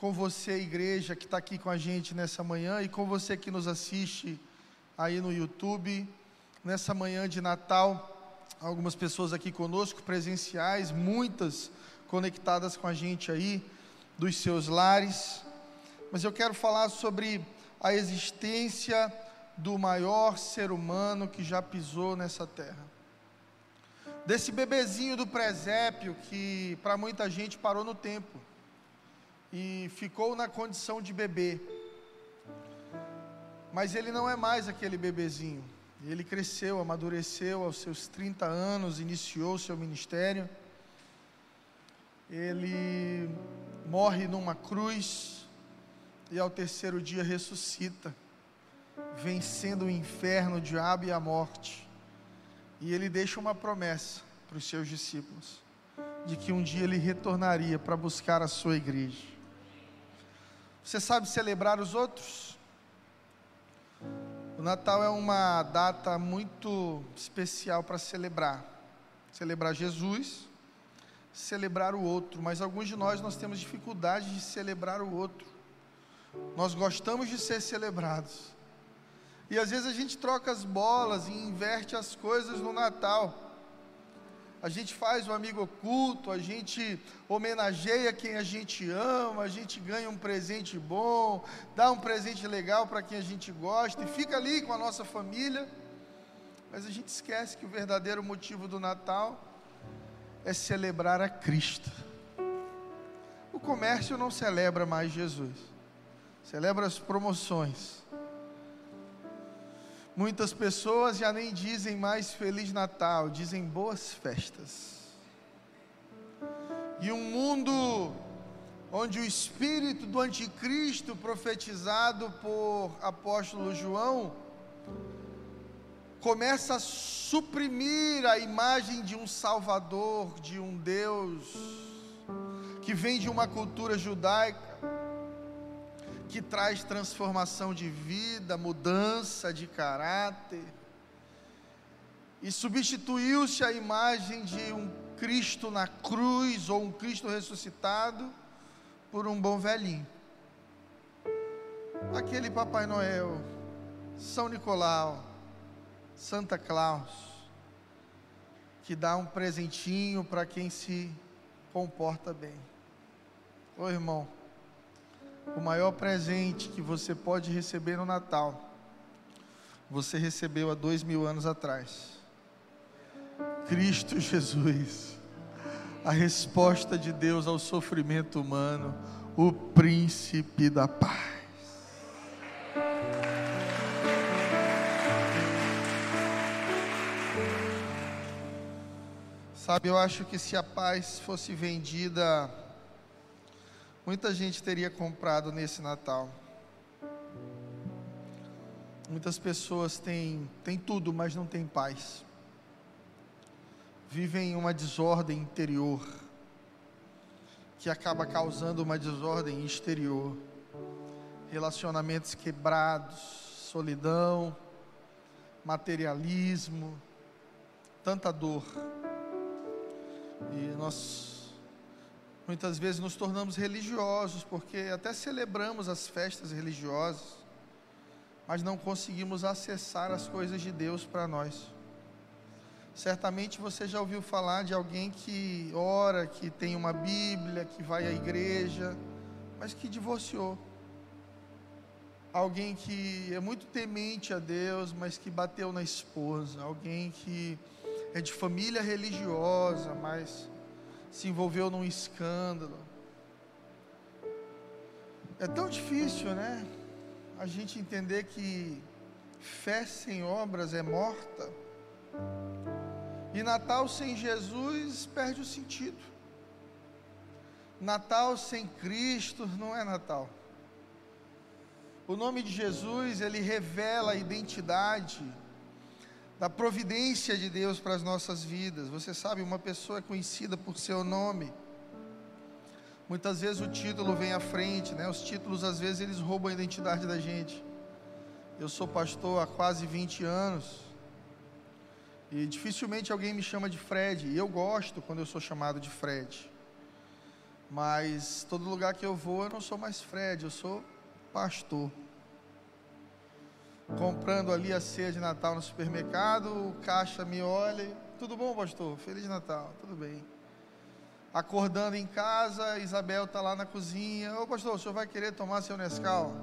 com você, igreja, que está aqui com a gente nessa manhã, e com você que nos assiste aí no YouTube, nessa manhã de Natal. Algumas pessoas aqui conosco, presenciais, muitas conectadas com a gente aí, dos seus lares. Mas eu quero falar sobre a existência do maior ser humano que já pisou nessa terra. Desse bebezinho do presépio que para muita gente parou no tempo e ficou na condição de bebê. Mas ele não é mais aquele bebezinho. Ele cresceu, amadureceu aos seus 30 anos, iniciou seu ministério. Ele morre numa cruz e ao terceiro dia ressuscita vencendo o inferno, o diabo e a morte. E ele deixa uma promessa para os seus discípulos, de que um dia ele retornaria para buscar a sua igreja. Você sabe celebrar os outros? O Natal é uma data muito especial para celebrar. Celebrar Jesus, celebrar o outro, mas alguns de nós nós temos dificuldade de celebrar o outro. Nós gostamos de ser celebrados, e às vezes a gente troca as bolas e inverte as coisas no Natal. A gente faz o amigo oculto, a gente homenageia quem a gente ama, a gente ganha um presente bom, dá um presente legal para quem a gente gosta e fica ali com a nossa família. Mas a gente esquece que o verdadeiro motivo do Natal é celebrar a Cristo. O comércio não celebra mais Jesus, celebra as promoções Muitas pessoas já nem dizem mais Feliz Natal, dizem boas festas. E um mundo onde o espírito do anticristo profetizado por apóstolo João começa a suprimir a imagem de um salvador, de um Deus que vem de uma cultura judaica que traz transformação de vida, mudança de caráter. E substituiu-se a imagem de um Cristo na cruz ou um Cristo ressuscitado por um bom velhinho. Aquele Papai Noel, São Nicolau, Santa Claus, que dá um presentinho para quem se comporta bem. Ô irmão, o maior presente que você pode receber no Natal, você recebeu há dois mil anos atrás. Cristo Jesus, a resposta de Deus ao sofrimento humano, o príncipe da paz. Sabe, eu acho que se a paz fosse vendida muita gente teria comprado nesse Natal. Muitas pessoas têm, têm tudo, mas não têm paz. Vivem uma desordem interior, que acaba causando uma desordem exterior. Relacionamentos quebrados, solidão, materialismo, tanta dor. E nós Muitas vezes nos tornamos religiosos, porque até celebramos as festas religiosas, mas não conseguimos acessar as coisas de Deus para nós. Certamente você já ouviu falar de alguém que ora, que tem uma Bíblia, que vai à igreja, mas que divorciou. Alguém que é muito temente a Deus, mas que bateu na esposa. Alguém que é de família religiosa, mas se envolveu num escândalo. É tão difícil, né? A gente entender que fé sem obras é morta. E Natal sem Jesus perde o sentido. Natal sem Cristo não é Natal. O nome de Jesus, ele revela a identidade da providência de Deus para as nossas vidas. Você sabe, uma pessoa é conhecida por seu nome. Muitas vezes o título vem à frente, né? Os títulos às vezes eles roubam a identidade da gente. Eu sou pastor há quase 20 anos. E dificilmente alguém me chama de Fred, e eu gosto quando eu sou chamado de Fred. Mas todo lugar que eu vou, eu não sou mais Fred, eu sou pastor. Comprando ali a ceia de Natal no supermercado, o caixa me olha, tudo bom, pastor? Feliz Natal, tudo bem. Acordando em casa, Isabel está lá na cozinha. Ô pastor, o senhor vai querer tomar seu Nescau?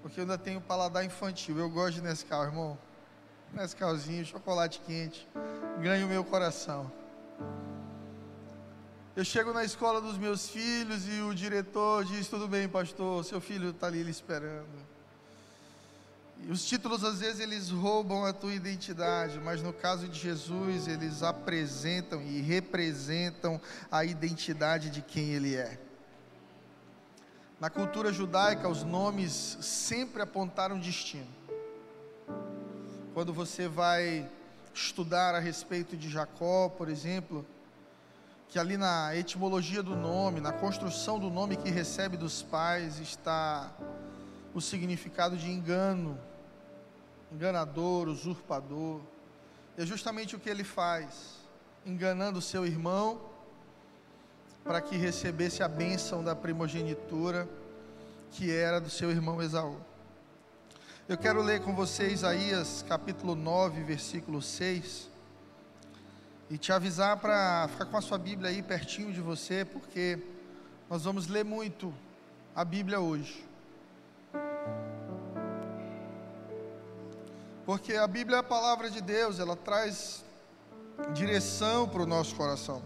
Porque eu ainda tenho paladar infantil. Eu gosto de Nescau, irmão. Nescauzinho, chocolate quente. Ganha o meu coração. Eu chego na escola dos meus filhos e o diretor diz: Tudo bem, pastor, seu filho está ali esperando. Os títulos, às vezes, eles roubam a tua identidade, mas no caso de Jesus, eles apresentam e representam a identidade de quem ele é. Na cultura judaica, os nomes sempre apontaram destino. Quando você vai estudar a respeito de Jacó, por exemplo, que ali na etimologia do nome, na construção do nome que recebe dos pais, está o significado de engano, enganador, usurpador. É justamente o que ele faz, enganando seu irmão para que recebesse a bênção da primogenitura que era do seu irmão Esaú. Eu quero ler com você Isaías capítulo 9, versículo 6, e te avisar para ficar com a sua Bíblia aí pertinho de você, porque nós vamos ler muito a Bíblia hoje. Porque a Bíblia é a palavra de Deus, ela traz direção para o nosso coração.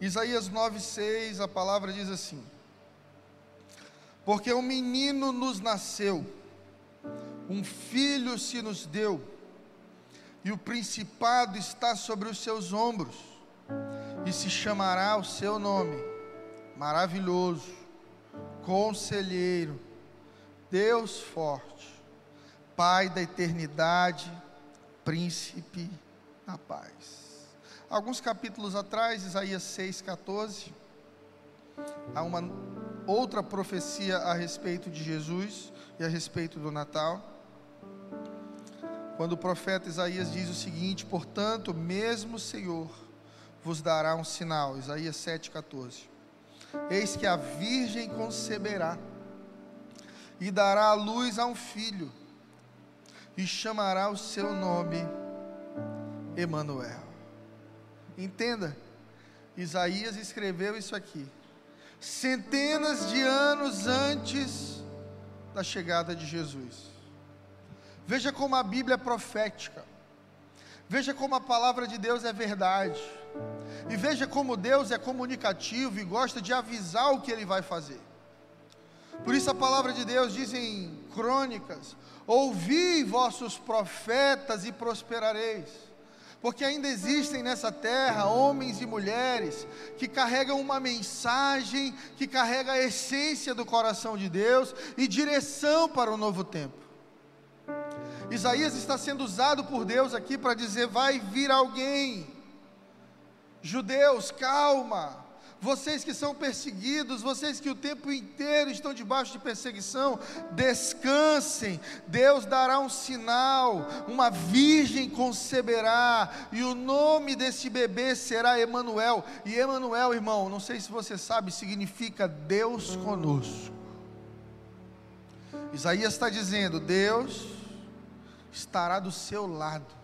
Isaías 9,6, a palavra diz assim: Porque um menino nos nasceu, um filho se nos deu, e o principado está sobre os seus ombros, e se chamará o seu nome, maravilhoso, conselheiro, Deus forte, Pai da eternidade, príncipe da paz. Alguns capítulos atrás, Isaías 6,14, há uma outra profecia a respeito de Jesus e a respeito do Natal. Quando o profeta Isaías diz o seguinte: Portanto, mesmo o Senhor vos dará um sinal. Isaías 7,14. Eis que a virgem conceberá e dará a luz a um filho, e chamará o seu nome Emanuel. Entenda, Isaías escreveu isso aqui, centenas de anos antes da chegada de Jesus. Veja como a Bíblia é profética, veja como a palavra de Deus é verdade, e veja como Deus é comunicativo e gosta de avisar o que Ele vai fazer. Por isso a palavra de Deus diz em Crônicas: Ouvi vossos profetas e prosperareis porque ainda existem nessa terra homens e mulheres que carregam uma mensagem, que carrega a essência do coração de Deus e direção para o novo tempo. Isaías está sendo usado por Deus aqui para dizer: vai vir alguém. Judeus, calma, vocês que são perseguidos, vocês que o tempo inteiro estão debaixo de perseguição, descansem. Deus dará um sinal, uma virgem conceberá, e o nome desse bebê será Emanuel. E Emanuel, irmão, não sei se você sabe, significa Deus conosco. Isaías está dizendo: Deus estará do seu lado.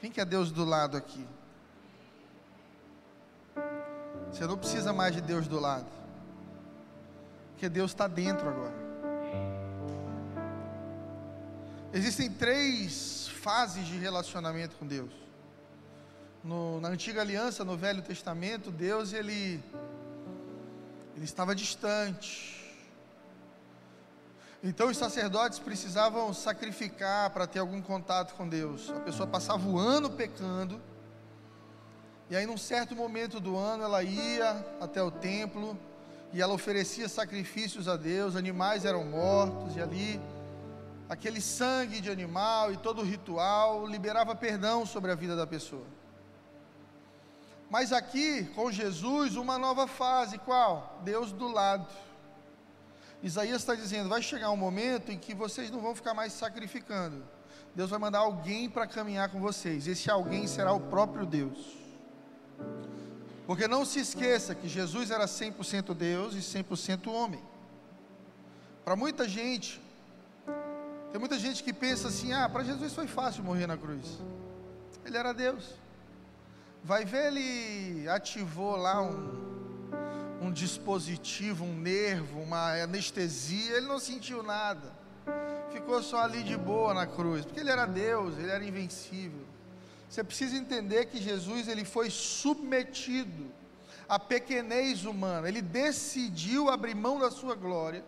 Quem que é Deus do lado aqui? Você não precisa mais de Deus do lado, porque Deus está dentro agora. Existem três fases de relacionamento com Deus. No, na antiga aliança, no Velho Testamento, Deus ele, ele estava distante. Então os sacerdotes precisavam sacrificar para ter algum contato com Deus. A pessoa passava o ano pecando e aí, num certo momento do ano, ela ia até o templo e ela oferecia sacrifícios a Deus, animais eram mortos, e ali, aquele sangue de animal e todo o ritual liberava perdão sobre a vida da pessoa. Mas aqui, com Jesus, uma nova fase, qual? Deus do lado. Isaías está dizendo: vai chegar um momento em que vocês não vão ficar mais sacrificando. Deus vai mandar alguém para caminhar com vocês. Esse alguém será o próprio Deus. Porque não se esqueça que Jesus era 100% Deus e 100% homem. Para muita gente, tem muita gente que pensa assim: ah, para Jesus foi fácil morrer na cruz. Ele era Deus. Vai ver, ele ativou lá um, um dispositivo, um nervo, uma anestesia, ele não sentiu nada. Ficou só ali de boa na cruz, porque ele era Deus, ele era invencível. Você precisa entender que Jesus ele foi submetido à pequenez humana. Ele decidiu abrir mão da sua glória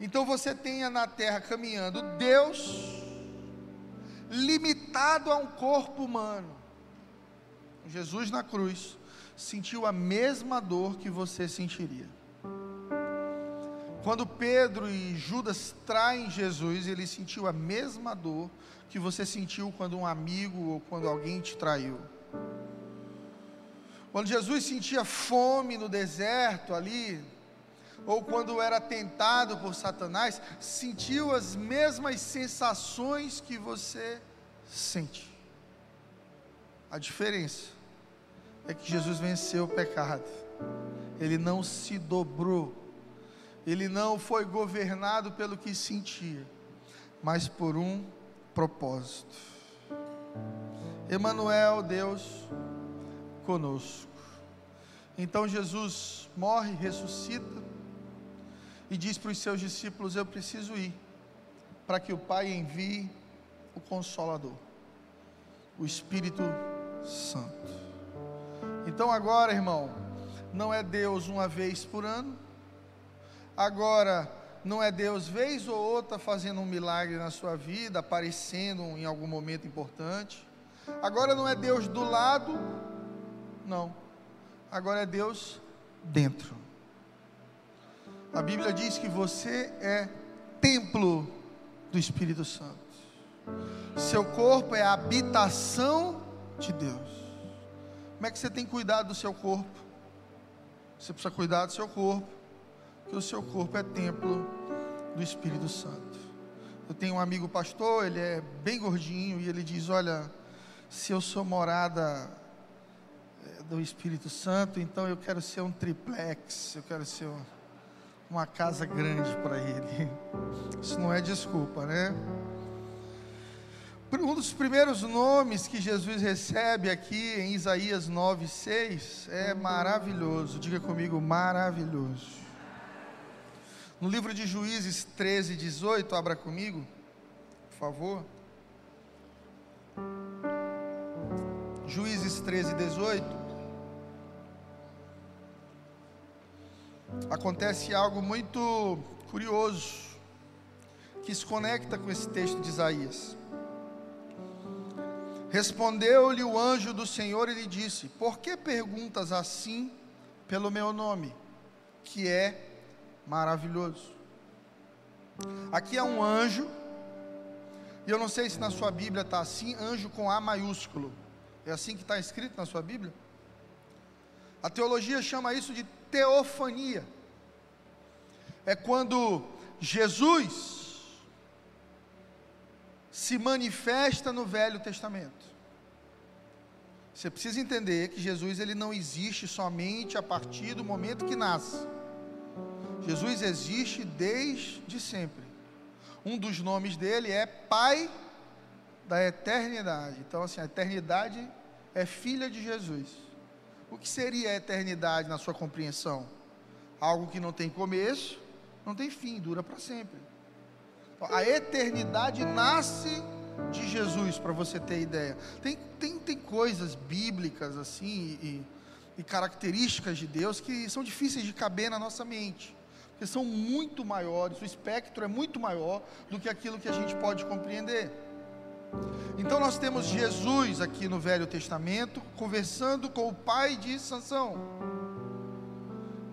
então você tenha na terra caminhando Deus limitado a um corpo humano. Jesus na cruz sentiu a mesma dor que você sentiria. Quando Pedro e Judas traem Jesus, ele sentiu a mesma dor que você sentiu quando um amigo ou quando alguém te traiu. Quando Jesus sentia fome no deserto ali, ou quando era tentado por Satanás, sentiu as mesmas sensações que você sente. A diferença é que Jesus venceu o pecado, ele não se dobrou, ele não foi governado pelo que sentia, mas por um propósito. Emanuel, Deus conosco. Então Jesus morre, ressuscita, e diz para os seus discípulos: Eu preciso ir, para que o Pai envie o Consolador, o Espírito Santo. Então agora, irmão, não é Deus uma vez por ano, agora não é Deus vez ou outra fazendo um milagre na sua vida, aparecendo em algum momento importante. Agora não é Deus do lado, não. Agora é Deus dentro. A Bíblia diz que você é templo do Espírito Santo. Seu corpo é a habitação de Deus. Como é que você tem cuidado do seu corpo? Você precisa cuidar do seu corpo, porque o seu corpo é templo do Espírito Santo. Eu tenho um amigo pastor, ele é bem gordinho e ele diz: Olha, se eu sou morada eh, do Espírito Santo, então eu quero ser um triplex, eu quero ser um uma casa grande para ele. Isso não é desculpa, né? Um dos primeiros nomes que Jesus recebe aqui em Isaías 9,6 é maravilhoso. Diga comigo, maravilhoso. No livro de Juízes 13, 18, abra comigo, por favor. Juízes 13, 18. acontece algo muito curioso que se conecta com esse texto de Isaías. Respondeu-lhe o anjo do Senhor e lhe disse: Por que perguntas assim pelo meu nome, que é maravilhoso? Aqui é um anjo, e eu não sei se na sua Bíblia está assim, anjo com A maiúsculo. É assim que está escrito na sua Bíblia? A teologia chama isso de teofania. É quando Jesus se manifesta no Velho Testamento. Você precisa entender que Jesus ele não existe somente a partir do momento que nasce. Jesus existe desde sempre. Um dos nomes dele é Pai da eternidade. Então, assim, a eternidade é filha de Jesus. O que seria a eternidade na sua compreensão? Algo que não tem começo, não tem fim, dura para sempre. Então, a eternidade nasce de Jesus, para você ter ideia. Tem, tem, tem coisas bíblicas assim e, e características de Deus que são difíceis de caber na nossa mente, porque são muito maiores, o espectro é muito maior do que aquilo que a gente pode compreender. Então nós temos Jesus aqui no Velho Testamento conversando com o pai de Sansão.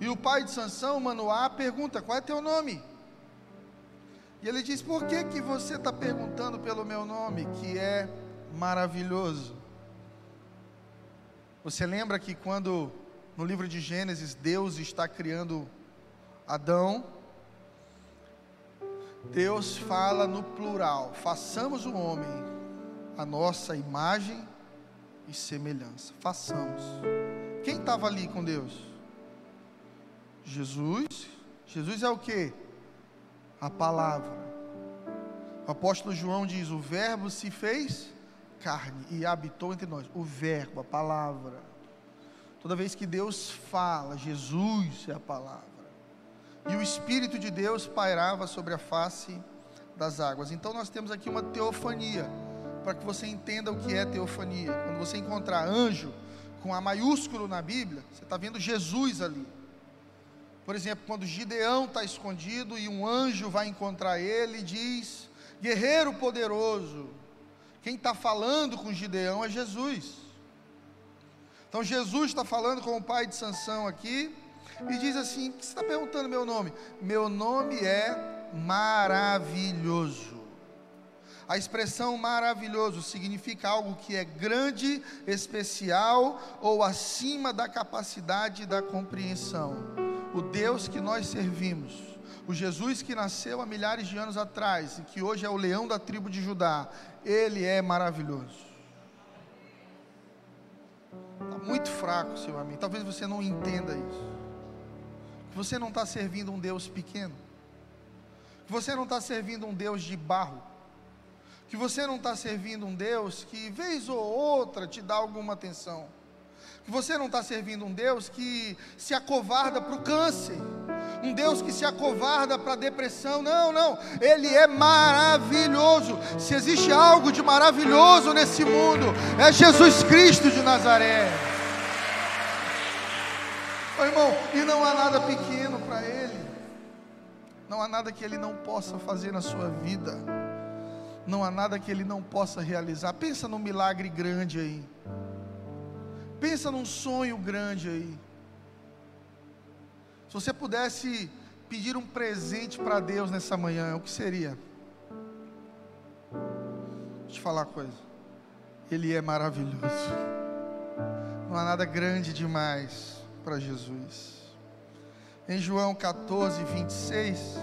E o pai de Sansão, Manoá, pergunta: "Qual é teu nome?" E ele diz: "Por que que você está perguntando pelo meu nome, que é maravilhoso?" Você lembra que quando no livro de Gênesis Deus está criando Adão, Deus fala no plural: façamos o homem a nossa imagem e semelhança. Façamos. Quem estava ali com Deus? Jesus. Jesus é o que? A palavra. O apóstolo João diz: O Verbo se fez carne e habitou entre nós. O Verbo, a palavra. Toda vez que Deus fala, Jesus é a palavra. E o Espírito de Deus pairava sobre a face das águas. Então nós temos aqui uma teofania, para que você entenda o que é teofania. Quando você encontrar anjo com A maiúsculo na Bíblia, você está vendo Jesus ali. Por exemplo, quando Gideão está escondido e um anjo vai encontrar ele, diz: Guerreiro poderoso. Quem está falando com Gideão é Jesus. Então Jesus está falando com o pai de Sansão aqui e diz assim: que você está perguntando meu nome? Meu nome é maravilhoso. A expressão maravilhoso significa algo que é grande, especial ou acima da capacidade da compreensão. O Deus que nós servimos, o Jesus que nasceu há milhares de anos atrás e que hoje é o leão da tribo de Judá, ele é maravilhoso. Está muito fraco, seu amigo. Talvez você não entenda isso. Você não está servindo um Deus pequeno. Você não está servindo um Deus de barro. Que você não está servindo um Deus que, vez ou outra, te dá alguma atenção. Que você não está servindo um Deus que se acovarda para o câncer um Deus que se acovarda para a depressão. Não, não, Ele é maravilhoso. Se existe algo de maravilhoso nesse mundo, é Jesus Cristo de Nazaré. Oh, irmão, e não há nada pequeno para Ele, não há nada que Ele não possa fazer na sua vida, não há nada que Ele não possa realizar. Pensa num milagre grande aí, pensa num sonho grande aí. Se você pudesse pedir um presente para Deus nessa manhã, o que seria? Deixa eu te falar uma coisa. Ele é maravilhoso. Não há nada grande demais para Jesus. Em João 14, 26,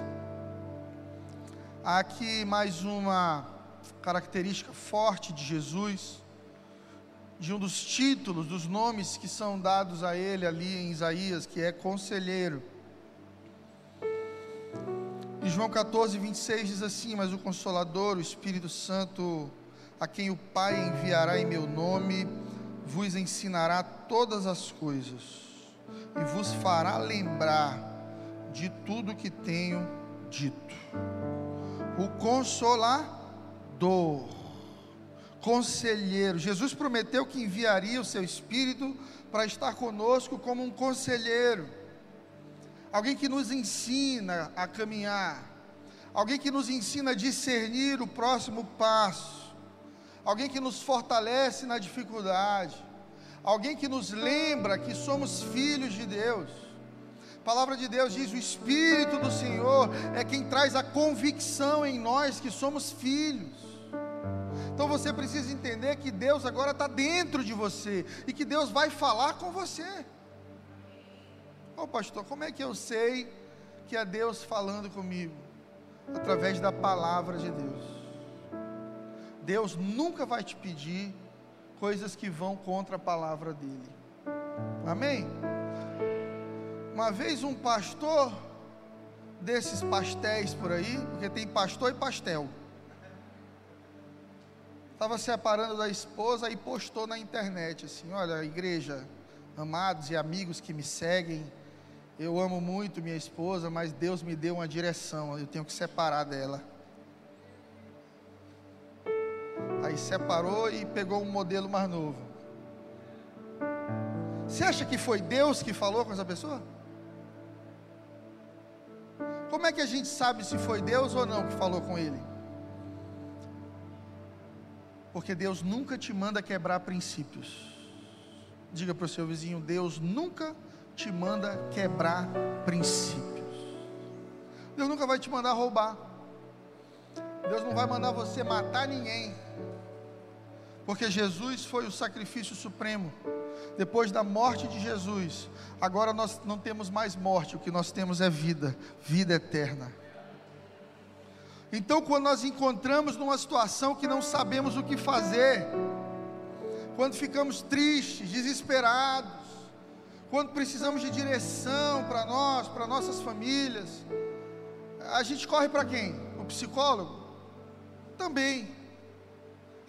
há aqui mais uma característica forte de Jesus de um dos títulos, dos nomes que são dados a ele ali em Isaías, que é conselheiro. E João 14, 26 diz assim: Mas o Consolador, o Espírito Santo, a quem o Pai enviará em meu nome, vos ensinará todas as coisas e vos fará lembrar de tudo que tenho dito. O Consolador conselheiro. Jesus prometeu que enviaria o seu Espírito para estar conosco como um conselheiro, alguém que nos ensina a caminhar, alguém que nos ensina a discernir o próximo passo, alguém que nos fortalece na dificuldade, alguém que nos lembra que somos filhos de Deus. A palavra de Deus diz: o Espírito do Senhor é quem traz a convicção em nós que somos filhos. Então você precisa entender que Deus agora está dentro de você e que Deus vai falar com você. Ô oh, pastor, como é que eu sei que é Deus falando comigo? Através da palavra de Deus. Deus nunca vai te pedir coisas que vão contra a palavra dele. Amém? Uma vez um pastor desses pastéis por aí, porque tem pastor e pastel estava separando da esposa e postou na internet assim: Olha, igreja, amados e amigos que me seguem, eu amo muito minha esposa, mas Deus me deu uma direção, eu tenho que separar dela. Aí separou e pegou um modelo mais novo. Você acha que foi Deus que falou com essa pessoa? Como é que a gente sabe se foi Deus ou não que falou com ele? Porque Deus nunca te manda quebrar princípios. Diga para o seu vizinho: Deus nunca te manda quebrar princípios. Deus nunca vai te mandar roubar. Deus não vai mandar você matar ninguém. Porque Jesus foi o sacrifício supremo. Depois da morte de Jesus, agora nós não temos mais morte, o que nós temos é vida, vida eterna. Então, quando nós encontramos numa situação que não sabemos o que fazer, quando ficamos tristes, desesperados, quando precisamos de direção para nós, para nossas famílias, a gente corre para quem? O psicólogo? Também.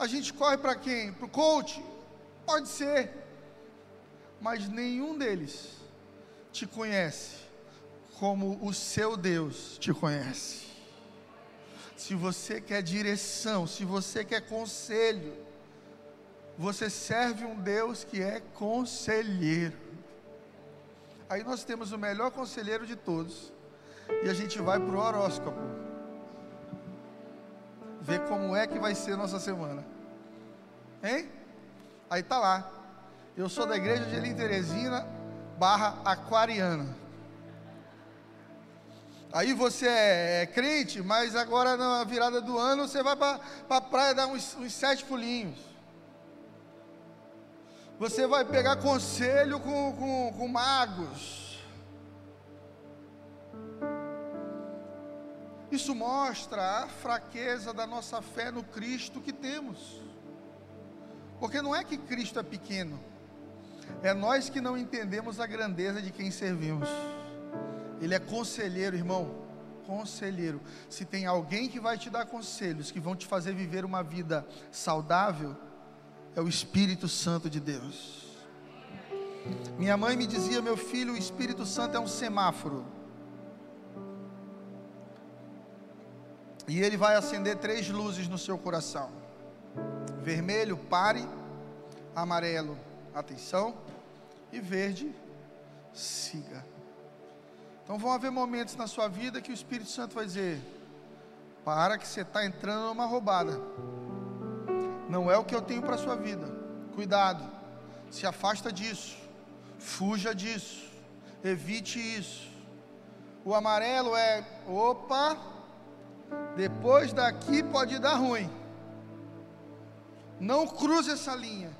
A gente corre para quem? Para o coach? Pode ser. Mas nenhum deles te conhece como o seu Deus te conhece. Se você quer direção, se você quer conselho, você serve um Deus que é conselheiro. Aí nós temos o melhor conselheiro de todos. E a gente vai para o horóscopo. Ver como é que vai ser nossa semana. Hein? Aí tá lá. Eu sou da igreja de Elim Teresina, barra aquariana. Aí você é, é, crente, mas agora na virada do ano você vai para a praia dar uns, uns sete pulinhos. Você vai pegar conselho com, com, com magos. Isso mostra a fraqueza da nossa fé no Cristo que temos. Porque não é que Cristo é pequeno, é nós que não entendemos a grandeza de quem servimos. Ele é conselheiro, irmão. Conselheiro. Se tem alguém que vai te dar conselhos, que vão te fazer viver uma vida saudável, é o Espírito Santo de Deus. Minha mãe me dizia, meu filho, o Espírito Santo é um semáforo. E ele vai acender três luzes no seu coração: vermelho, pare, amarelo, atenção, e verde, siga. Então vão haver momentos na sua vida que o Espírito Santo vai dizer: para que você está entrando numa roubada. Não é o que eu tenho para a sua vida. Cuidado, se afasta disso, fuja disso, evite isso. O amarelo é: opa, depois daqui pode dar ruim. Não cruze essa linha.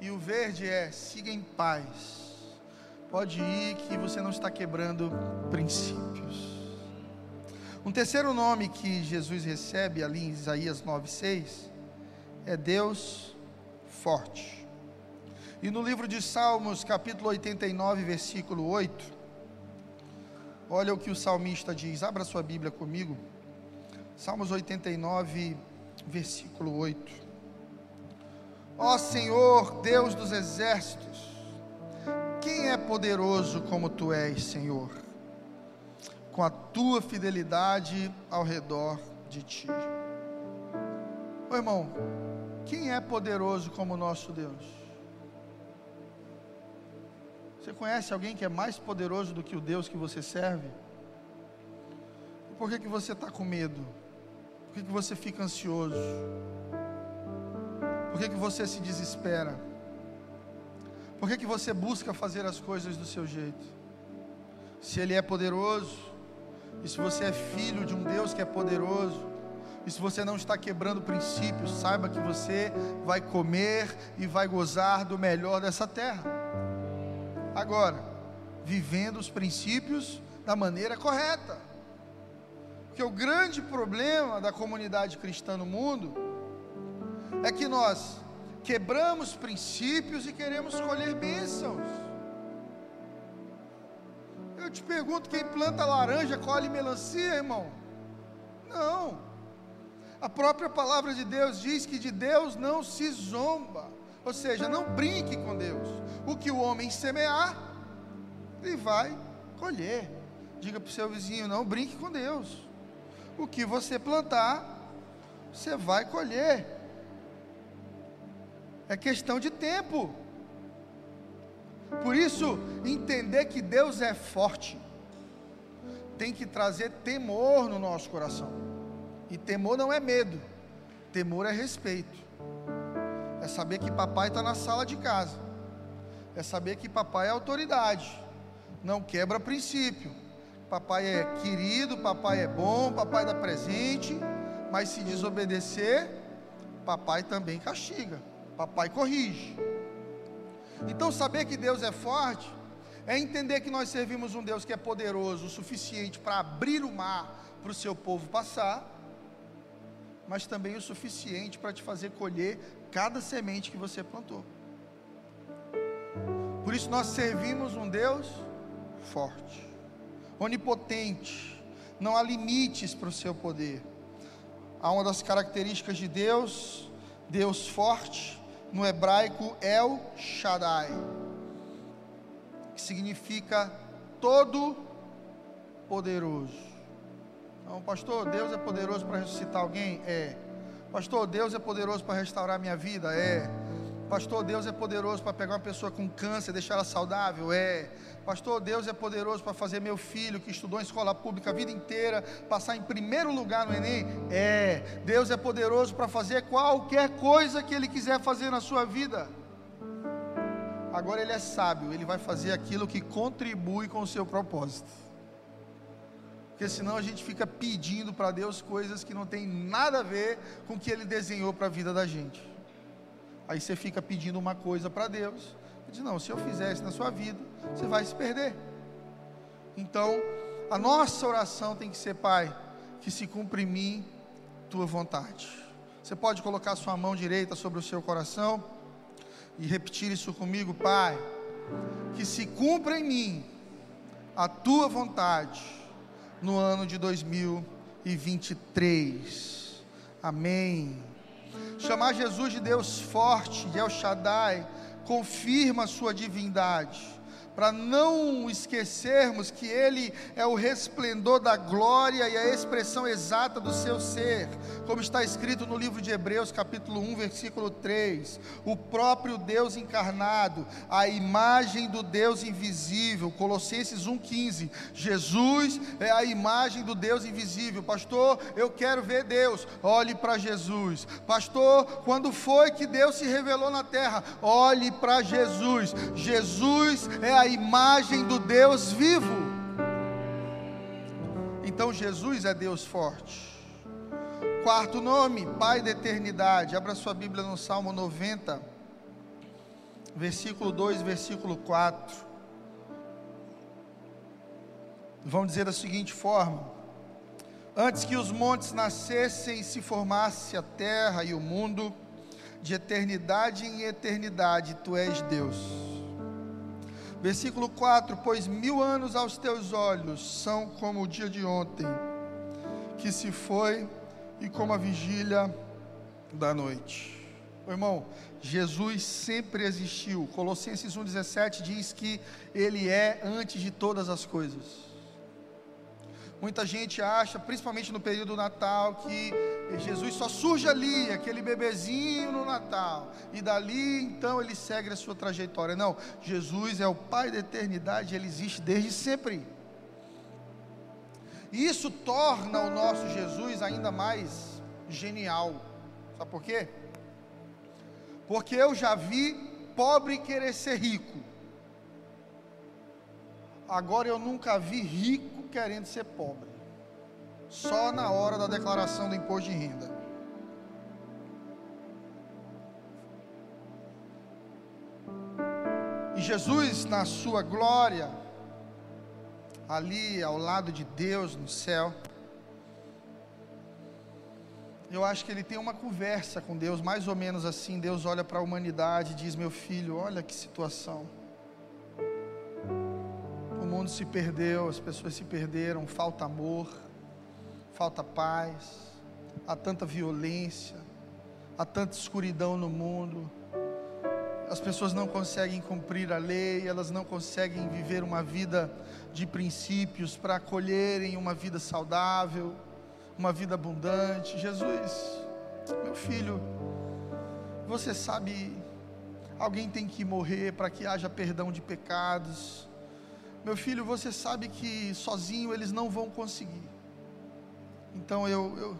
E o verde é: siga em paz Pode ir que você não está quebrando princípios. Um terceiro nome que Jesus recebe ali em Isaías 9:6 é Deus forte. E no livro de Salmos, capítulo 89, versículo 8, olha o que o salmista diz. Abra sua Bíblia comigo. Salmos 89, versículo 8. Ó Senhor, Deus dos exércitos, quem é poderoso como tu és, Senhor? Com a tua fidelidade ao redor de ti. Ô irmão, quem é poderoso como o nosso Deus? Você conhece alguém que é mais poderoso do que o Deus que você serve? Por que, que você está com medo? Por que, que você fica ansioso? Por que, que você se desespera? Por que, que você busca fazer as coisas do seu jeito? Se Ele é poderoso, e se você é filho de um Deus que é poderoso, e se você não está quebrando princípios, saiba que você vai comer e vai gozar do melhor dessa terra. Agora, vivendo os princípios da maneira correta. Porque o grande problema da comunidade cristã no mundo é que nós quebramos princípios e queremos colher bênçãos. Eu te pergunto: quem planta laranja colhe melancia, irmão? Não. A própria palavra de Deus diz que de Deus não se zomba. Ou seja, não brinque com Deus. O que o homem semear, ele vai colher. Diga para o seu vizinho: não brinque com Deus. O que você plantar, você vai colher. É questão de tempo. Por isso, entender que Deus é forte tem que trazer temor no nosso coração. E temor não é medo, temor é respeito. É saber que papai está na sala de casa. É saber que papai é autoridade. Não quebra princípio. Papai é querido, papai é bom, papai dá presente. Mas se desobedecer, papai também castiga. Papai corrige. Então, saber que Deus é forte é entender que nós servimos um Deus que é poderoso o suficiente para abrir o mar para o seu povo passar, mas também o suficiente para te fazer colher cada semente que você plantou. Por isso nós servimos um Deus forte, onipotente, não há limites para o seu poder. Há uma das características de Deus, Deus forte, no hebraico El Shaddai, que significa todo poderoso. Então, pastor, Deus é poderoso para ressuscitar alguém? É. Pastor, Deus é poderoso para restaurar minha vida? É. Pastor, Deus é poderoso para pegar uma pessoa com câncer, deixar ela saudável? É. Pastor, Deus é poderoso para fazer meu filho que estudou em escola pública a vida inteira passar em primeiro lugar no Enem? É. Deus é poderoso para fazer qualquer coisa que Ele quiser fazer na sua vida. Agora Ele é sábio, Ele vai fazer aquilo que contribui com o seu propósito. Porque senão a gente fica pedindo para Deus coisas que não tem nada a ver com o que Ele desenhou para a vida da gente. Aí você fica pedindo uma coisa para Deus. Ele diz, não, se eu fizesse na sua vida, você vai se perder. Então, a nossa oração tem que ser, Pai, que se cumpra em mim tua vontade. Você pode colocar sua mão direita sobre o seu coração e repetir isso comigo, Pai, que se cumpra em mim a tua vontade no ano de 2023. Amém. Chamar Jesus de Deus forte, de El Shaddai, confirma a sua divindade para não esquecermos que Ele é o resplendor da glória e a expressão exata do seu ser, como está escrito no livro de Hebreus, capítulo 1, versículo 3. O próprio Deus encarnado, a imagem do Deus invisível, Colossenses 1,15. Jesus é a imagem do Deus invisível. Pastor, eu quero ver Deus. Olhe para Jesus. Pastor, quando foi que Deus se revelou na terra? Olhe para Jesus. Jesus é a imagem do Deus vivo. Então Jesus é Deus forte. Quarto nome, Pai da eternidade. Abra sua Bíblia no Salmo 90, versículo 2, versículo 4. Vão dizer da seguinte forma: Antes que os montes nascessem e se formasse a terra e o mundo, de eternidade em eternidade, tu és Deus Versículo 4: Pois mil anos aos teus olhos são como o dia de ontem, que se foi, e como a vigília da noite. Meu irmão, Jesus sempre existiu. Colossenses 1,17 diz que Ele é antes de todas as coisas. Muita gente acha, principalmente no período do Natal, que Jesus só surge ali, aquele bebezinho no Natal, e dali então ele segue a sua trajetória. Não, Jesus é o Pai da eternidade, ele existe desde sempre. E isso torna o nosso Jesus ainda mais genial. Sabe por quê? Porque eu já vi pobre querer ser rico. Agora eu nunca vi rico querendo ser pobre, só na hora da declaração do imposto de renda. E Jesus, na sua glória, ali ao lado de Deus no céu, eu acho que ele tem uma conversa com Deus, mais ou menos assim. Deus olha para a humanidade e diz: Meu filho, olha que situação mundo se perdeu, as pessoas se perderam, falta amor, falta paz, há tanta violência, há tanta escuridão no mundo. As pessoas não conseguem cumprir a lei, elas não conseguem viver uma vida de princípios para acolherem uma vida saudável, uma vida abundante. Jesus, meu filho, você sabe, alguém tem que morrer para que haja perdão de pecados. Meu filho, você sabe que sozinho eles não vão conseguir. Então eu, eu,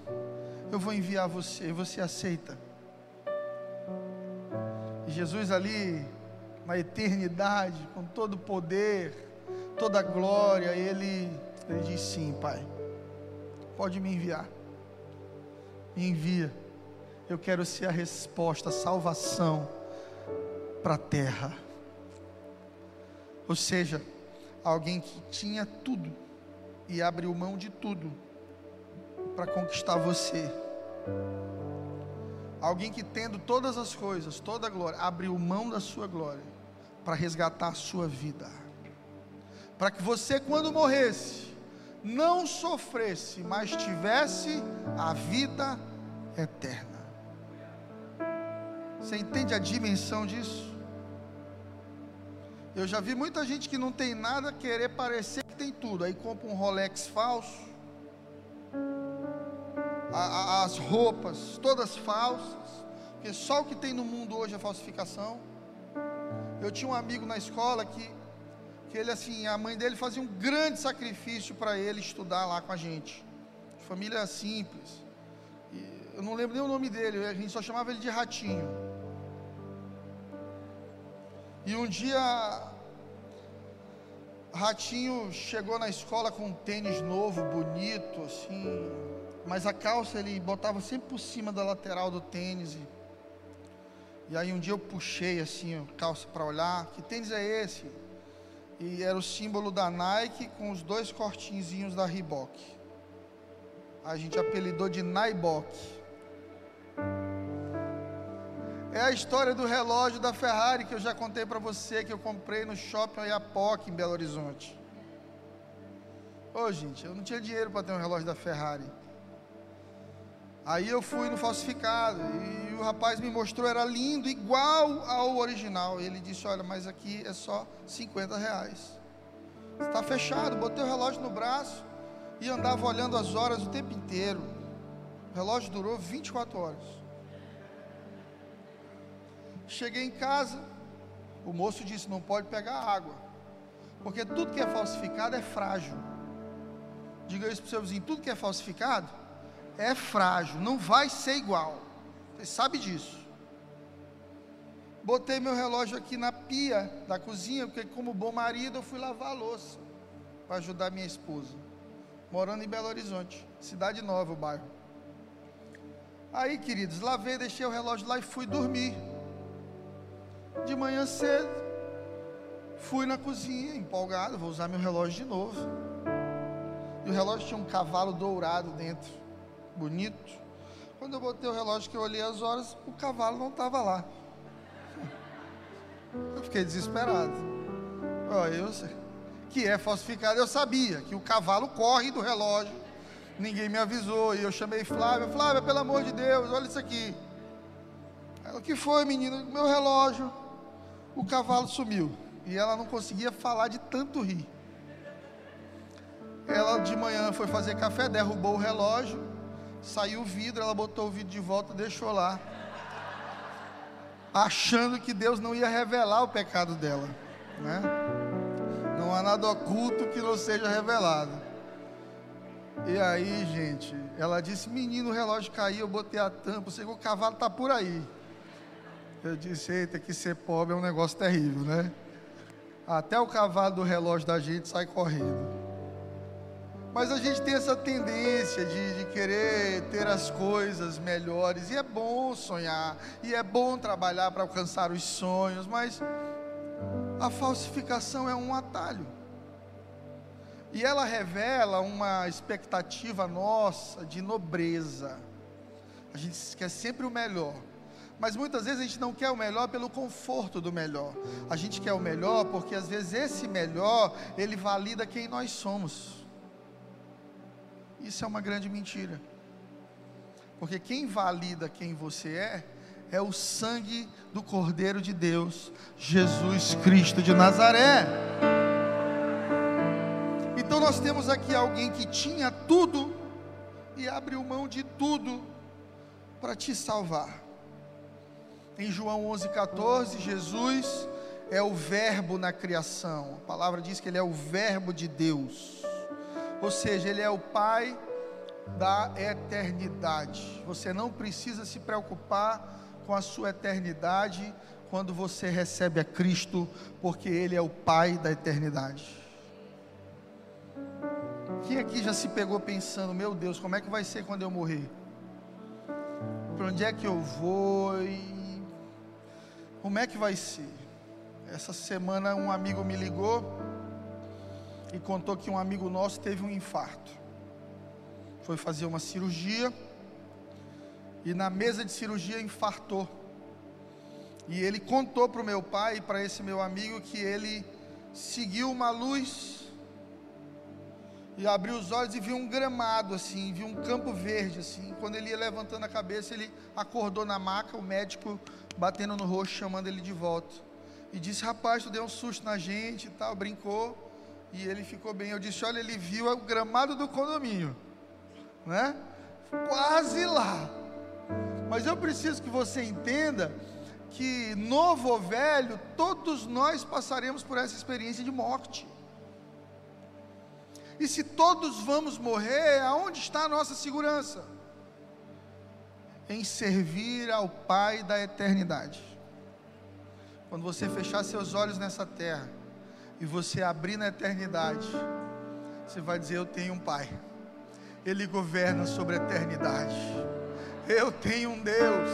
eu vou enviar você, você aceita. E Jesus ali, na eternidade, com todo o poder, toda a glória, ele, ele diz: Sim, Pai, pode me enviar. Me envia. Eu quero ser a resposta, a salvação para a terra. Ou seja, alguém que tinha tudo e abriu mão de tudo para conquistar você. Alguém que tendo todas as coisas, toda a glória, abriu mão da sua glória para resgatar a sua vida. Para que você, quando morresse, não sofresse, mas tivesse a vida eterna. Você entende a dimensão disso? Eu já vi muita gente que não tem nada querer parecer que tem tudo, aí compra um Rolex falso, a, a, as roupas todas falsas, porque só o que tem no mundo hoje é falsificação. Eu tinha um amigo na escola que, que ele assim, a mãe dele fazia um grande sacrifício para ele estudar lá com a gente. Família simples. E eu não lembro nem o nome dele, a gente só chamava ele de Ratinho. E um dia, Ratinho chegou na escola com um tênis novo, bonito, assim, mas a calça ele botava sempre por cima da lateral do tênis. E, e aí um dia eu puxei assim a calça para olhar, que tênis é esse? E era o símbolo da Nike com os dois cortinzinhos da Reebok. A gente apelidou de Naibok. É a história do relógio da Ferrari que eu já contei para você, que eu comprei no shopping Iapoc, em Belo Horizonte. Ô gente, eu não tinha dinheiro para ter um relógio da Ferrari. Aí eu fui no falsificado e o rapaz me mostrou, era lindo, igual ao original. Ele disse: Olha, mas aqui é só 50 reais. Está fechado. Botei o relógio no braço e andava olhando as horas o tempo inteiro. O relógio durou 24 horas. Cheguei em casa, o moço disse: não pode pegar água, porque tudo que é falsificado é frágil. Diga isso para o seu vizinho: tudo que é falsificado é frágil, não vai ser igual. Você sabe disso. Botei meu relógio aqui na pia da cozinha, porque, como bom marido, eu fui lavar a louça para ajudar minha esposa, morando em Belo Horizonte, cidade nova, o bairro. Aí, queridos, lavei, deixei o relógio lá e fui dormir. De manhã cedo, fui na cozinha, empolgado, vou usar meu relógio de novo. E o relógio tinha um cavalo dourado dentro, bonito. Quando eu botei o relógio que eu olhei as horas, o cavalo não estava lá. Eu fiquei desesperado. Eu que é falsificado. Eu sabia que o cavalo corre do relógio. Ninguém me avisou. E eu chamei Flávia. Flávia, pelo amor de Deus, olha isso aqui. Ela, o que foi, menina? Meu relógio o cavalo sumiu. E ela não conseguia falar de tanto rir. Ela de manhã foi fazer café, derrubou o relógio, saiu o vidro, ela botou o vidro de volta, deixou lá, achando que Deus não ia revelar o pecado dela, né? Não há nada oculto que não seja revelado. E aí, gente, ela disse: Menino, o relógio caiu, eu botei a tampa, sei que o cavalo está por aí. Eu disse, eita, que ser pobre é um negócio terrível, né? Até o cavalo do relógio da gente sai correndo. Mas a gente tem essa tendência de, de, querer ter as coisas melhores, e é bom sonhar, e é bom trabalhar para alcançar os sonhos, mas a falsificação é um atalho. E ela revela uma expectativa nossa de nobreza. A gente quer sempre o melhor. Mas muitas vezes a gente não quer o melhor pelo conforto do melhor. A gente quer o melhor porque às vezes esse melhor, ele valida quem nós somos. Isso é uma grande mentira. Porque quem valida quem você é, é o sangue do Cordeiro de Deus, Jesus Cristo de Nazaré. Então nós temos aqui alguém que tinha tudo e abriu mão de tudo para te salvar. Em João 11,14, Jesus é o Verbo na criação. A palavra diz que Ele é o Verbo de Deus. Ou seja, Ele é o Pai da eternidade. Você não precisa se preocupar com a sua eternidade quando você recebe a Cristo, porque Ele é o Pai da eternidade. Quem aqui já se pegou pensando, meu Deus, como é que vai ser quando eu morrer? Para onde é que eu vou? E como é que vai ser? Essa semana um amigo me ligou e contou que um amigo nosso teve um infarto. Foi fazer uma cirurgia e na mesa de cirurgia infartou. E ele contou para o meu pai e para esse meu amigo que ele seguiu uma luz e abriu os olhos e viu um gramado assim, viu um campo verde assim. Quando ele ia levantando a cabeça, ele acordou na maca, o médico batendo no rosto, chamando ele de volta. E disse: Rapaz, tu deu um susto na gente e tal, brincou. E ele ficou bem. Eu disse: Olha, ele viu o gramado do condomínio, né? Quase lá. Mas eu preciso que você entenda que, novo ou velho, todos nós passaremos por essa experiência de morte. E se todos vamos morrer, aonde está a nossa segurança? Em servir ao Pai da eternidade. Quando você fechar seus olhos nessa terra e você abrir na eternidade, você vai dizer: Eu tenho um Pai, Ele governa sobre a eternidade. Eu tenho um Deus,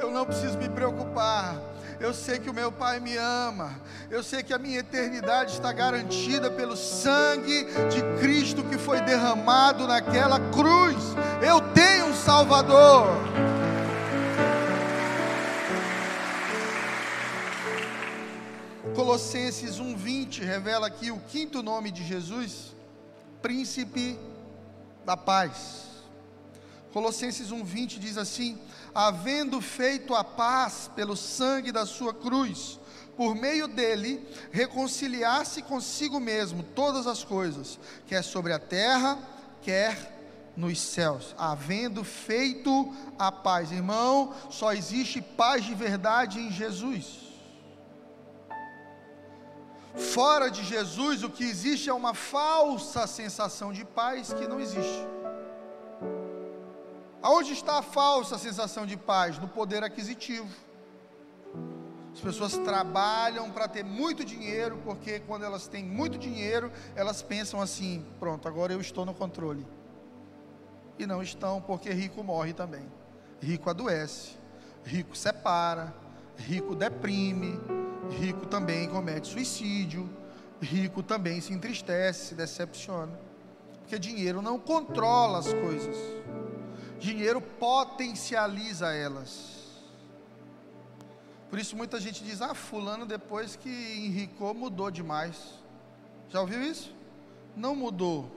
eu não preciso me preocupar. Eu sei que o meu Pai me ama. Eu sei que a minha eternidade está garantida pelo sangue de Cristo que foi derramado naquela cruz. Eu tenho um Salvador. Colossenses 1:20 revela aqui o quinto nome de Jesus, príncipe da paz. Colossenses 1:20 diz assim: havendo feito a paz pelo sangue da sua cruz, por meio dele reconciliar-se consigo mesmo todas as coisas, quer sobre a terra, quer nos céus, havendo feito a paz. Irmão, só existe paz de verdade em Jesus. Fora de Jesus, o que existe é uma falsa sensação de paz que não existe. Aonde está a falsa sensação de paz? No poder aquisitivo. As pessoas trabalham para ter muito dinheiro, porque quando elas têm muito dinheiro, elas pensam assim: pronto, agora eu estou no controle. E não estão, porque rico morre também. Rico adoece, rico separa, rico deprime, rico também comete suicídio, rico também se entristece, se decepciona. Porque dinheiro não controla as coisas. Dinheiro potencializa elas. Por isso muita gente diz: "Ah, fulano depois que enricou mudou demais". Já ouviu isso? Não mudou.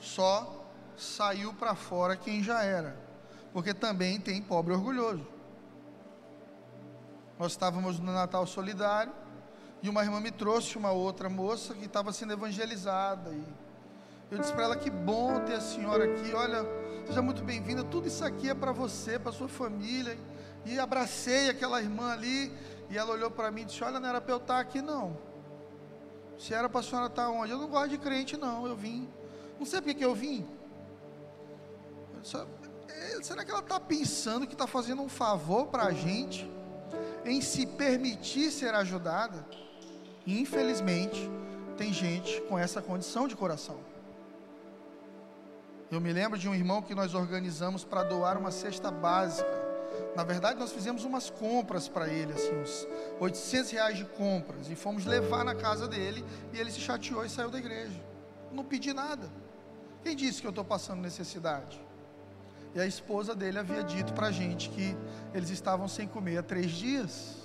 Só saiu para fora quem já era. Porque também tem pobre orgulhoso. Nós estávamos no Natal Solidário e uma irmã me trouxe uma outra moça que estava sendo evangelizada e eu disse para ela que bom ter a senhora aqui. Olha, seja muito bem-vinda. Tudo isso aqui é para você, para sua família. E abracei aquela irmã ali. E ela olhou para mim e disse: Olha, não era para eu estar aqui, não. Se era para a senhora estar onde? Eu não gosto de crente, não. Eu vim. Não sei porque que eu vim. Disse, é, Será que ela está pensando que está fazendo um favor para a gente em se permitir ser ajudada? Infelizmente, tem gente com essa condição de coração. Eu me lembro de um irmão que nós organizamos para doar uma cesta básica. Na verdade, nós fizemos umas compras para ele, assim, uns 800 reais de compras, e fomos levar na casa dele, e ele se chateou e saiu da igreja. Não pedi nada. Quem disse que eu estou passando necessidade? E a esposa dele havia dito para a gente que eles estavam sem comer há três dias.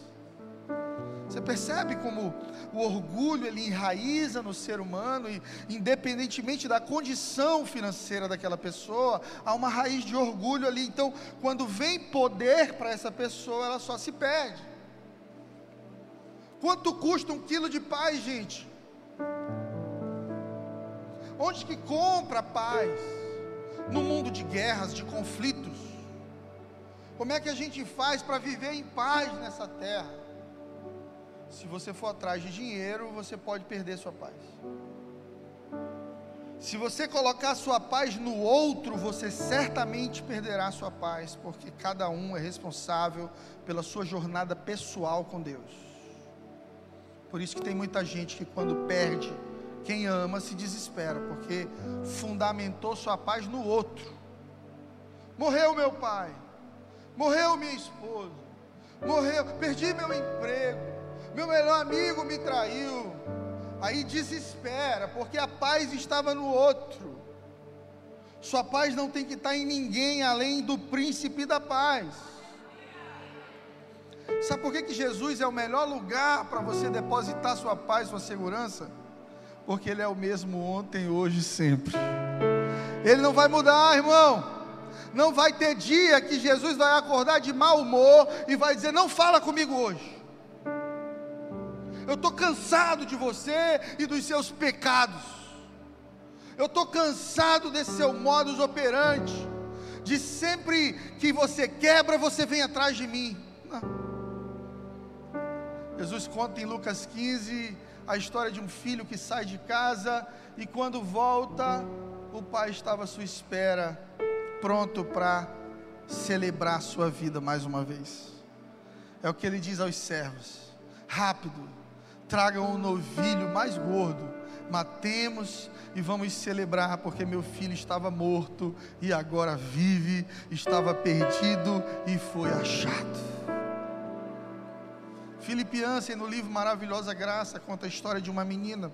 Você percebe como o orgulho ele enraiza no ser humano e independentemente da condição financeira daquela pessoa, há uma raiz de orgulho ali. Então, quando vem poder para essa pessoa, ela só se perde. Quanto custa um quilo de paz, gente? Onde que compra paz? No mundo de guerras, de conflitos. Como é que a gente faz para viver em paz nessa terra? Se você for atrás de dinheiro, você pode perder sua paz. Se você colocar sua paz no outro, você certamente perderá sua paz, porque cada um é responsável pela sua jornada pessoal com Deus. Por isso que tem muita gente que quando perde quem ama se desespera, porque fundamentou sua paz no outro. Morreu meu pai, morreu minha esposa, morreu, perdi meu emprego, meu melhor amigo me traiu. Aí desespera, porque a paz estava no outro. Sua paz não tem que estar em ninguém além do príncipe da paz. Sabe por que, que Jesus é o melhor lugar para você depositar sua paz, sua segurança? Porque Ele é o mesmo ontem, hoje e sempre. Ele não vai mudar, irmão. Não vai ter dia que Jesus vai acordar de mau humor e vai dizer: Não fala comigo hoje. Eu estou cansado de você e dos seus pecados. Eu estou cansado desse seu modus operandi. De sempre que você quebra, você vem atrás de mim. Não. Jesus conta em Lucas 15 a história de um filho que sai de casa e quando volta, o pai estava à sua espera, pronto para celebrar a sua vida mais uma vez. É o que ele diz aos servos: rápido, tragam um novilho mais gordo, matemos e vamos celebrar, porque meu filho estava morto e agora vive, estava perdido e foi achado. Filipe Ansem, no livro Maravilhosa Graça, conta a história de uma menina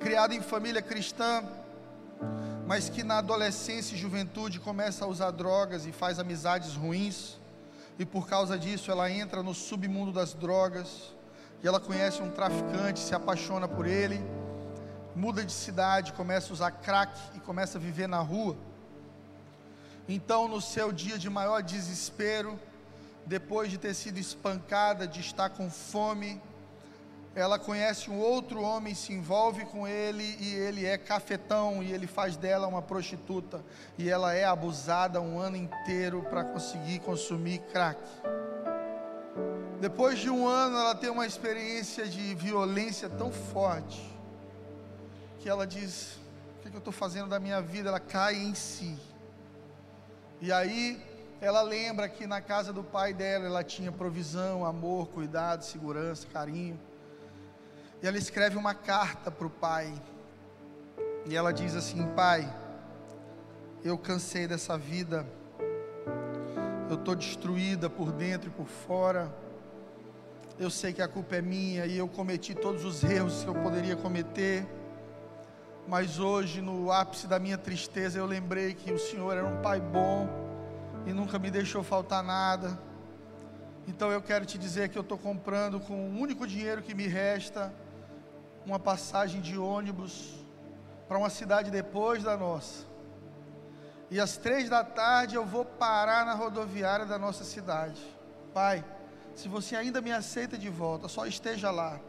criada em família cristã, mas que na adolescência e juventude começa a usar drogas e faz amizades ruins, e por causa disso ela entra no submundo das drogas e ela conhece um traficante, se apaixona por ele, muda de cidade, começa a usar crack e começa a viver na rua. Então, no seu dia de maior desespero, depois de ter sido espancada, de estar com fome, ela conhece um outro homem, se envolve com ele e ele é cafetão e ele faz dela uma prostituta e ela é abusada um ano inteiro para conseguir consumir crack. Depois de um ano, ela tem uma experiência de violência tão forte que ela diz: O que, é que eu estou fazendo da minha vida? Ela cai em si. E aí, ela lembra que na casa do pai dela ela tinha provisão, amor, cuidado, segurança, carinho. E ela escreve uma carta para o pai. E ela diz assim: Pai, eu cansei dessa vida. Eu estou destruída por dentro e por fora eu sei que a culpa é minha e eu cometi todos os erros que eu poderia cometer. Mas hoje, no ápice da minha tristeza, eu lembrei que o Senhor era um Pai bom e nunca me deixou faltar nada. Então eu quero te dizer que eu estou comprando com o único dinheiro que me resta uma passagem de ônibus para uma cidade depois da nossa. E às três da tarde eu vou parar na rodoviária da nossa cidade. Pai, se você ainda me aceita de volta, só esteja lá.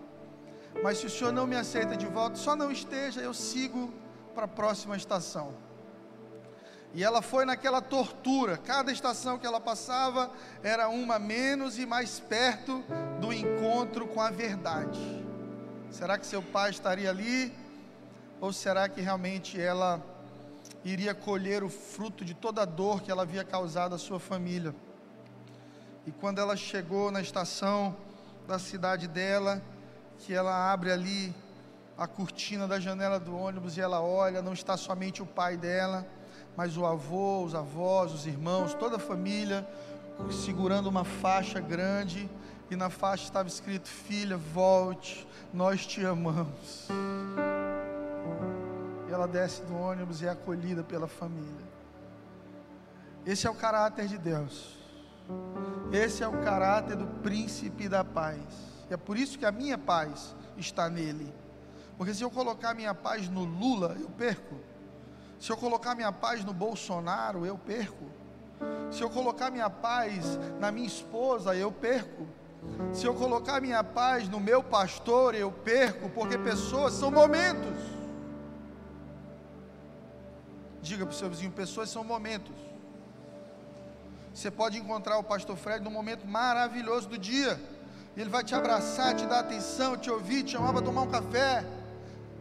Mas se o senhor não me aceita de volta, só não esteja, eu sigo para a próxima estação. E ela foi naquela tortura, cada estação que ela passava era uma menos e mais perto do encontro com a verdade. Será que seu pai estaria ali? Ou será que realmente ela iria colher o fruto de toda a dor que ela havia causado à sua família? E quando ela chegou na estação da cidade dela, que ela abre ali a cortina da janela do ônibus e ela olha, não está somente o pai dela, mas o avô, os avós, os irmãos, toda a família, segurando uma faixa grande, e na faixa estava escrito: Filha, volte, nós te amamos. E ela desce do ônibus e é acolhida pela família. Esse é o caráter de Deus. Esse é o caráter do príncipe da paz. E é por isso que a minha paz está nele. Porque se eu colocar minha paz no Lula, eu perco. Se eu colocar minha paz no Bolsonaro, eu perco. Se eu colocar minha paz na minha esposa, eu perco. Se eu colocar minha paz no meu pastor, eu perco, porque pessoas são momentos. Diga para o seu vizinho: pessoas são momentos. Você pode encontrar o pastor Fred num momento maravilhoso do dia. Ele vai te abraçar, te dar atenção, te ouvir, te chamar para tomar um café.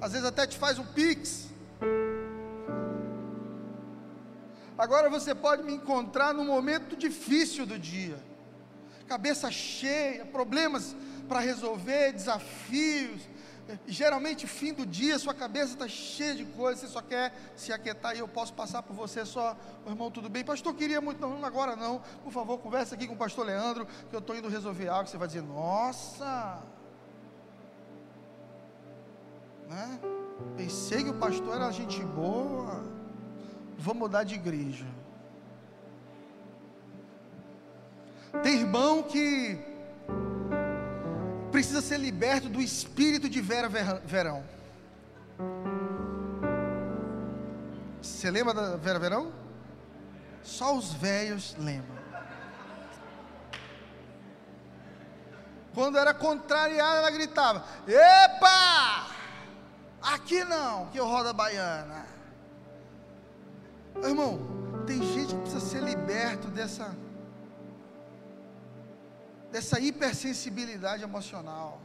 Às vezes até te faz um pix. Agora você pode me encontrar num momento difícil do dia. Cabeça cheia, problemas para resolver, desafios, geralmente fim do dia, sua cabeça está cheia de coisas, você só quer se aquietar e eu posso passar por você só, oh, irmão, tudo bem? Pastor, queria muito, não, agora não, por favor, conversa aqui com o pastor Leandro, que eu estou indo resolver algo, você vai dizer, nossa, né? Pensei que o pastor era gente boa, vou mudar de igreja. Tem irmão que precisa ser liberto do espírito de Vera Verão. Você lembra da Vera Verão? Só os velhos lembram. Quando era contrariada, ela gritava: Epa! Aqui não, que eu roda baiana. Irmão, tem gente que precisa ser liberto dessa dessa hipersensibilidade emocional,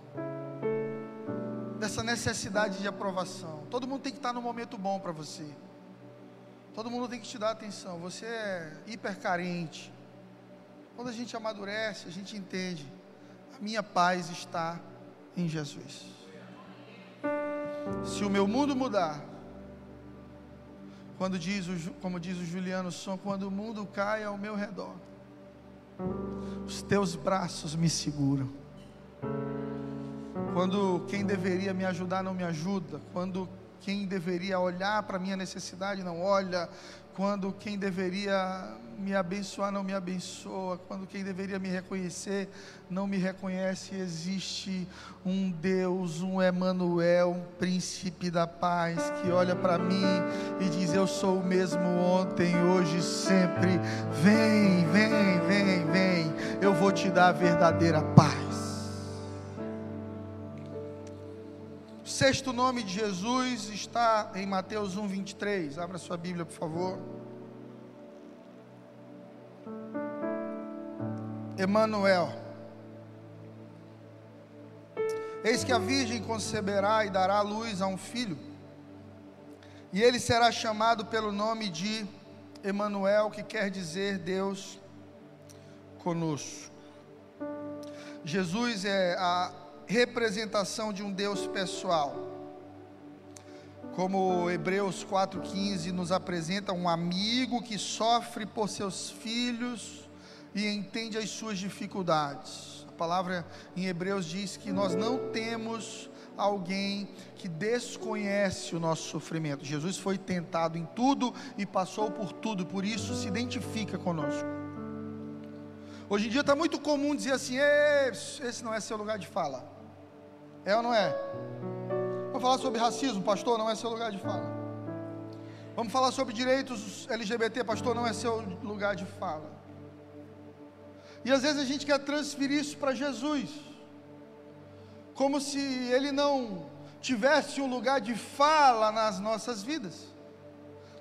dessa necessidade de aprovação. Todo mundo tem que estar no momento bom para você. Todo mundo tem que te dar atenção. Você é hipercarente. Quando a gente amadurece, a gente entende. A minha paz está em Jesus. Se o meu mundo mudar, quando diz o, como diz o Juliano Som, quando o mundo cai ao meu redor, os teus braços me seguram. Quando quem deveria me ajudar não me ajuda, quando quem deveria olhar para minha necessidade não olha, quando quem deveria me abençoar não me abençoa, quando quem deveria me reconhecer não me reconhece, existe um Deus, um Emanuel, um príncipe da paz que olha para mim e diz: Eu sou o mesmo ontem, hoje, sempre. Vem, vem, vem, vem. Eu vou te dar a verdadeira paz. Sexto nome de Jesus está em Mateus 1, 23. Abra sua Bíblia, por favor. Emanuel. Eis que a virgem conceberá e dará luz a um filho, e ele será chamado pelo nome de Emanuel, que quer dizer Deus conosco. Jesus é a representação de um Deus pessoal. Como Hebreus 4,15 nos apresenta, um amigo que sofre por seus filhos e entende as suas dificuldades. A palavra em Hebreus diz que nós não temos alguém que desconhece o nosso sofrimento. Jesus foi tentado em tudo e passou por tudo, por isso se identifica conosco. Hoje em dia está muito comum dizer assim: esse não é seu lugar de fala. É ou não é? Vamos falar sobre racismo, pastor, não é seu lugar de fala. Vamos falar sobre direitos LGBT, pastor, não é seu lugar de fala. E às vezes a gente quer transferir isso para Jesus, como se ele não tivesse um lugar de fala nas nossas vidas,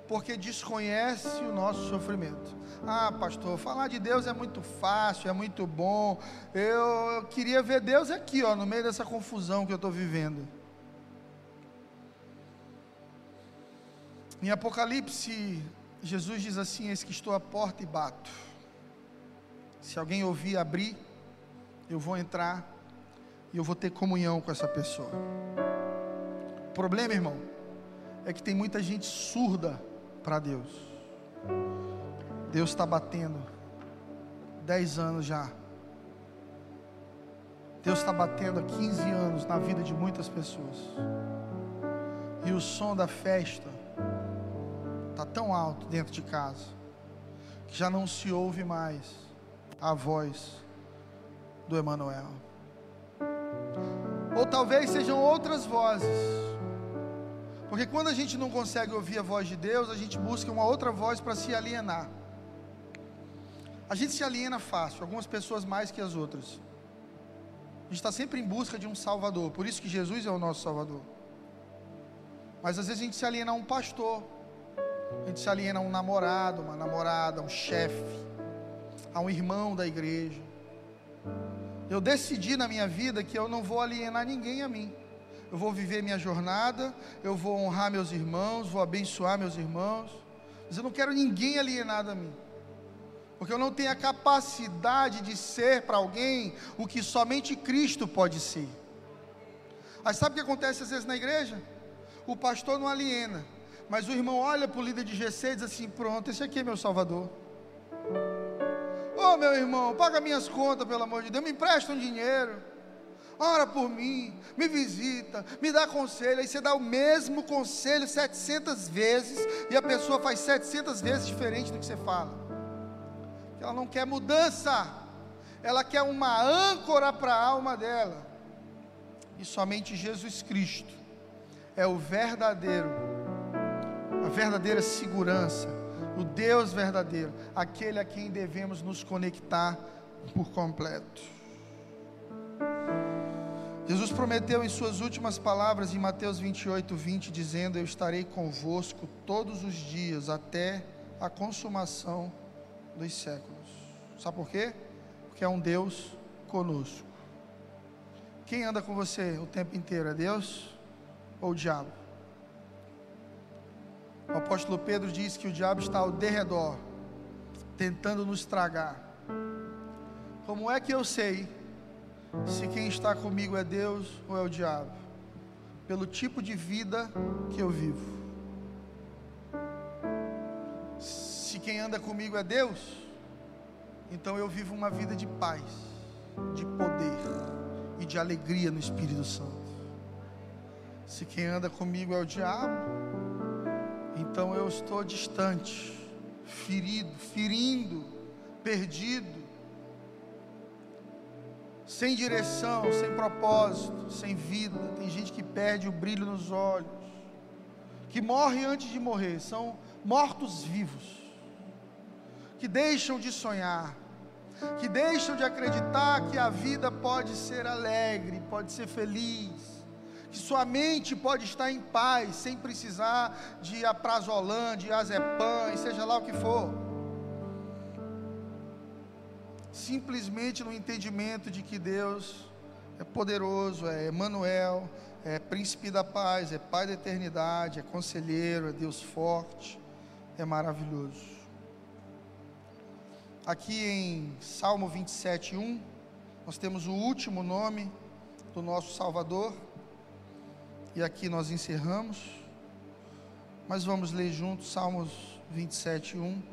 porque desconhece o nosso sofrimento. Ah, pastor, falar de Deus é muito fácil, é muito bom. Eu, queria ver Deus aqui, ó, no meio dessa confusão que eu estou vivendo. Em Apocalipse, Jesus diz assim: Eis que estou à porta e bato. Se alguém ouvir abrir, eu vou entrar e eu vou ter comunhão com essa pessoa. O problema, irmão, é que tem muita gente surda para Deus. Deus está batendo. Dez anos já. Deus está batendo há 15 anos na vida de muitas pessoas. E o som da festa está tão alto dentro de casa que já não se ouve mais a voz do Emanuel. Ou talvez sejam outras vozes. Porque quando a gente não consegue ouvir a voz de Deus, a gente busca uma outra voz para se alienar. A gente se aliena fácil, algumas pessoas mais que as outras. A gente está sempre em busca de um Salvador, por isso que Jesus é o nosso Salvador. Mas às vezes a gente se aliena a um pastor, a gente se aliena a um namorado, uma namorada, um chefe, a um irmão da igreja. Eu decidi na minha vida que eu não vou alienar ninguém a mim. Eu vou viver minha jornada, eu vou honrar meus irmãos, vou abençoar meus irmãos. Mas eu não quero ninguém alienado a mim. Porque eu não tenho a capacidade de ser para alguém o que somente Cristo pode ser. Mas sabe o que acontece às vezes na igreja? O pastor não aliena, mas o irmão olha para o líder de GC e diz assim: Pronto, esse aqui é meu Salvador. Ô oh, meu irmão, paga minhas contas, pelo amor de Deus, me empresta um dinheiro. Ora por mim, me visita, me dá conselho. Aí você dá o mesmo conselho 700 vezes e a pessoa faz 700 vezes diferente do que você fala. Ela não quer mudança, ela quer uma âncora para a alma dela. E somente Jesus Cristo é o verdadeiro, a verdadeira segurança, o Deus verdadeiro, aquele a quem devemos nos conectar por completo. Jesus prometeu em suas últimas palavras em Mateus 28, 20, dizendo: Eu estarei convosco todos os dias até a consumação dos séculos. Sabe por quê? Porque é um Deus conosco. Quem anda com você o tempo inteiro? É Deus ou o diabo? O apóstolo Pedro diz que o diabo está ao derredor, tentando nos tragar. Como é que eu sei se quem está comigo é Deus ou é o diabo? Pelo tipo de vida que eu vivo. Se quem anda comigo é Deus, então eu vivo uma vida de paz, de poder e de alegria no Espírito Santo. Se quem anda comigo é o diabo, então eu estou distante, ferido, ferindo, perdido, sem direção, sem propósito, sem vida. Tem gente que perde o brilho nos olhos, que morre antes de morrer, são mortos vivos, que deixam de sonhar, que deixam de acreditar que a vida pode ser alegre, pode ser feliz, que sua mente pode estar em paz, sem precisar de aprazolam, de azepam, seja lá o que for simplesmente no entendimento de que Deus é poderoso, é Emmanuel, é príncipe da paz, é pai da eternidade, é conselheiro, é Deus forte, é maravilhoso. Aqui em Salmo 27, 1, nós temos o último nome do nosso Salvador, e aqui nós encerramos, mas vamos ler juntos Salmos 27, 1.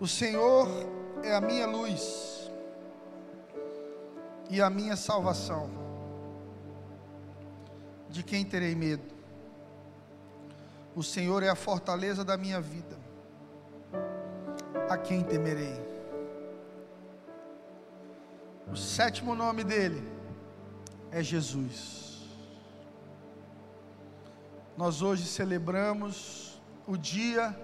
O Senhor é a minha luz e a minha salvação. De quem terei medo? O Senhor é a fortaleza da minha vida. A quem temerei? O sétimo nome dele é Jesus. Nós hoje celebramos o dia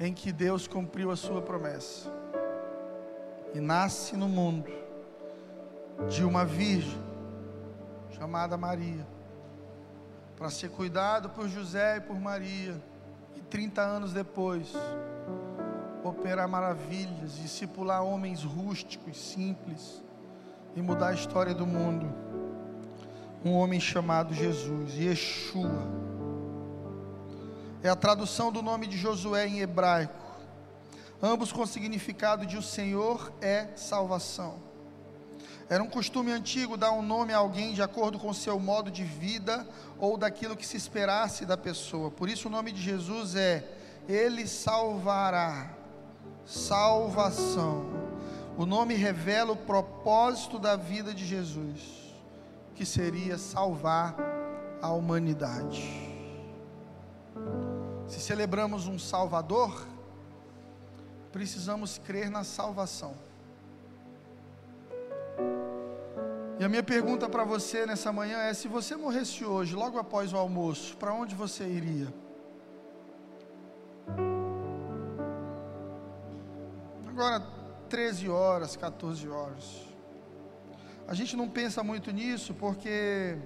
em que Deus cumpriu a sua promessa e nasce no mundo de uma virgem chamada Maria, para ser cuidado por José e por Maria, e 30 anos depois, operar maravilhas, discipular homens rústicos, simples, e mudar a história do mundo. Um homem chamado Jesus, Yeshua é a tradução do nome de Josué em hebraico, ambos com significado de o Senhor é salvação. Era um costume antigo dar um nome a alguém de acordo com seu modo de vida ou daquilo que se esperasse da pessoa. Por isso o nome de Jesus é Ele salvará, salvação. O nome revela o propósito da vida de Jesus, que seria salvar a humanidade. Se celebramos um Salvador, precisamos crer na salvação. E a minha pergunta para você nessa manhã é: se você morresse hoje, logo após o almoço, para onde você iria? Agora, 13 horas, 14 horas. A gente não pensa muito nisso porque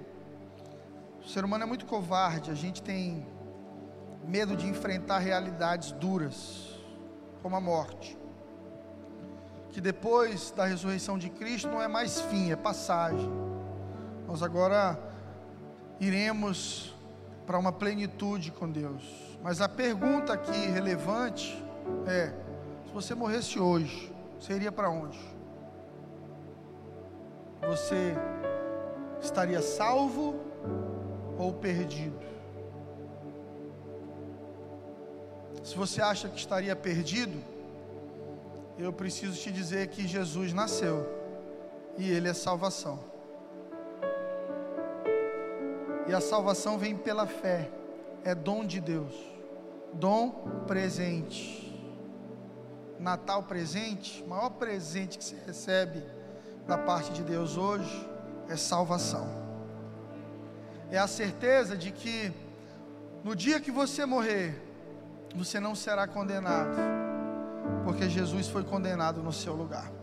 o ser humano é muito covarde, a gente tem medo de enfrentar realidades duras, como a morte. Que depois da ressurreição de Cristo não é mais fim, é passagem. Nós agora iremos para uma plenitude com Deus. Mas a pergunta aqui relevante é: se você morresse hoje, você iria para onde? Você estaria salvo ou perdido? Se você acha que estaria perdido, eu preciso te dizer que Jesus nasceu e Ele é salvação. E a salvação vem pela fé, é dom de Deus, dom presente. Natal presente, maior presente que você recebe da parte de Deus hoje é salvação. É a certeza de que no dia que você morrer, você não será condenado, porque Jesus foi condenado no seu lugar.